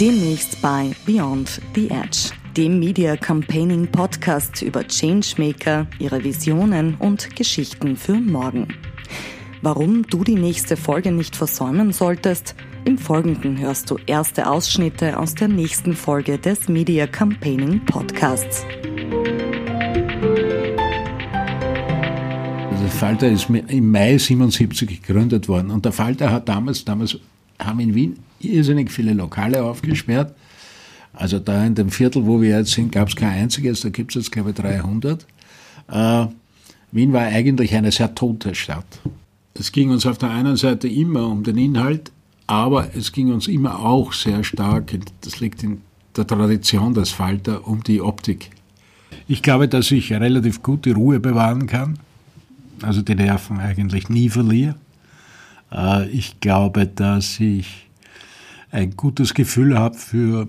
Demnächst bei Beyond the Edge, dem Media Campaigning Podcast über Changemaker, ihre Visionen und Geschichten für morgen. Warum du die nächste Folge nicht versäumen solltest, im Folgenden hörst du erste Ausschnitte aus der nächsten Folge des Media Campaigning Podcasts. Der Falter ist im Mai 77 gegründet worden und der Falter hat damals, damals haben in Wien irrsinnig viele Lokale aufgesperrt. Also da in dem Viertel, wo wir jetzt sind, gab es kein einziges, da gibt es jetzt glaube ich 300. Äh, Wien war eigentlich eine sehr tote Stadt. Es ging uns auf der einen Seite immer um den Inhalt, aber es ging uns immer auch sehr stark, das liegt in der Tradition des Falter, um die Optik. Ich glaube, dass ich relativ gute Ruhe bewahren kann, also die Nerven eigentlich nie verliere. Äh, ich glaube, dass ich ein gutes Gefühl habe für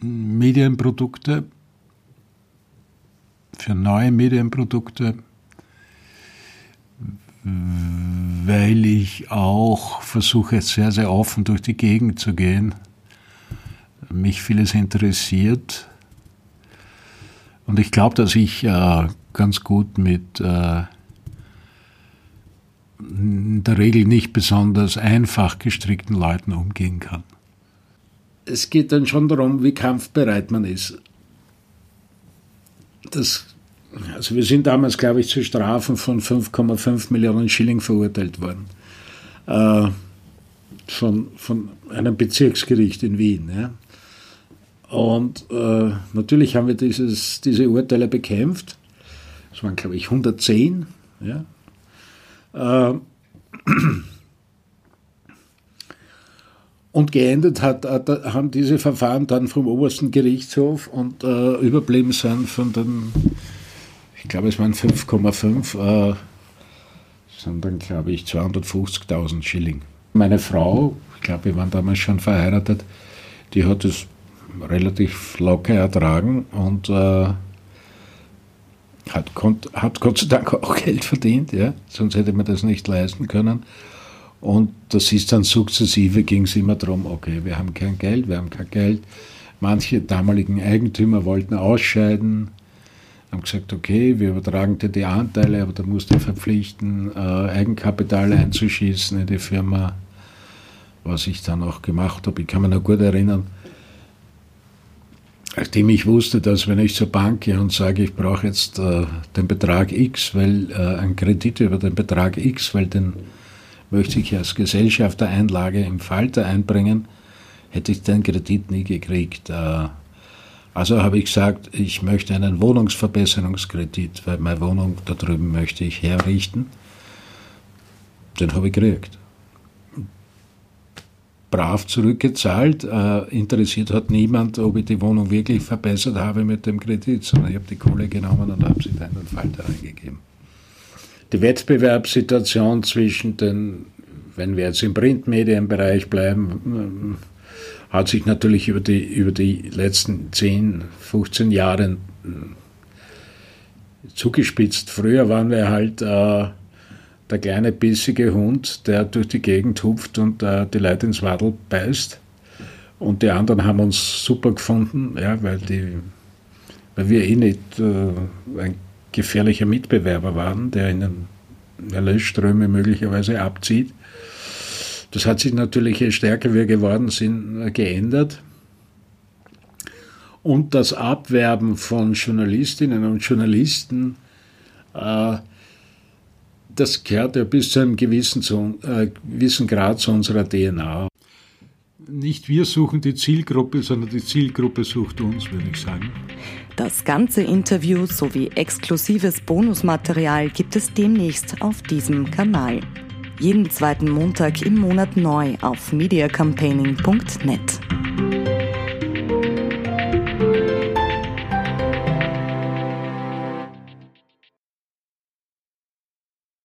Medienprodukte, für neue Medienprodukte, weil ich auch versuche, sehr, sehr offen durch die Gegend zu gehen. Mich vieles interessiert. Und ich glaube, dass ich äh, ganz gut mit äh, der Regel nicht besonders einfach gestrickten Leuten umgehen kann. Es geht dann schon darum, wie kampfbereit man ist. Das, also wir sind damals, glaube ich, zu Strafen von 5,5 Millionen Schilling verurteilt worden. Äh, von, von einem Bezirksgericht in Wien. Ja. Und äh, natürlich haben wir dieses, diese Urteile bekämpft. Es waren, glaube ich, 110. Ja. Äh, und geendet hat, haben diese Verfahren dann vom obersten Gerichtshof und äh, überblieben sind von den, ich glaube es waren 5,5, äh, sind dann glaube ich 250.000 Schilling. Meine Frau, ich glaube wir waren damals schon verheiratet, die hat es relativ locker ertragen und äh, hat, hat Gott sei Dank auch Geld verdient, ja? sonst hätte man das nicht leisten können. Und das ist dann sukzessive, ging es immer darum, okay, wir haben kein Geld, wir haben kein Geld. Manche damaligen Eigentümer wollten ausscheiden, haben gesagt, okay, wir übertragen dir die Anteile, aber da musst du verpflichten, äh, Eigenkapital einzuschießen in die Firma, was ich dann auch gemacht habe. Ich kann mich noch gut erinnern, Nachdem ich wusste, dass wenn ich zur Bank gehe und sage, ich brauche jetzt äh, den Betrag X, weil äh, ein Kredit über den Betrag X, weil den möchte ich als Gesellschaftereinlage im Falter einbringen, hätte ich den Kredit nie gekriegt. Äh, also habe ich gesagt, ich möchte einen Wohnungsverbesserungskredit, weil meine Wohnung da drüben möchte ich herrichten. Den habe ich gekriegt brav zurückgezahlt. Äh, interessiert hat niemand, ob ich die Wohnung wirklich verbessert habe mit dem Kredit, sondern ich habe die Kohle genommen und habe sie dann in den Falter eingegeben. Die Wettbewerbssituation zwischen den, wenn wir jetzt im Printmedienbereich bleiben, äh, hat sich natürlich über die, über die letzten 10, 15 Jahre zugespitzt. Früher waren wir halt äh, der kleine bissige Hund, der durch die Gegend hupft und äh, die Leute ins Wadel beißt. Und die anderen haben uns super gefunden, ja, weil, die, weil wir eh nicht äh, ein gefährlicher Mitbewerber waren, der ihnen Erlösströme möglicherweise abzieht. Das hat sich natürlich, je stärker wir geworden sind, äh, geändert. Und das Abwerben von Journalistinnen und Journalisten äh, das gehört ja bis zu einem gewissen, zu, äh, gewissen Grad zu unserer DNA. Nicht wir suchen die Zielgruppe, sondern die Zielgruppe sucht uns, würde ich sagen. Das ganze Interview sowie exklusives Bonusmaterial gibt es demnächst auf diesem Kanal. Jeden zweiten Montag im Monat neu auf mediacampaigning.net.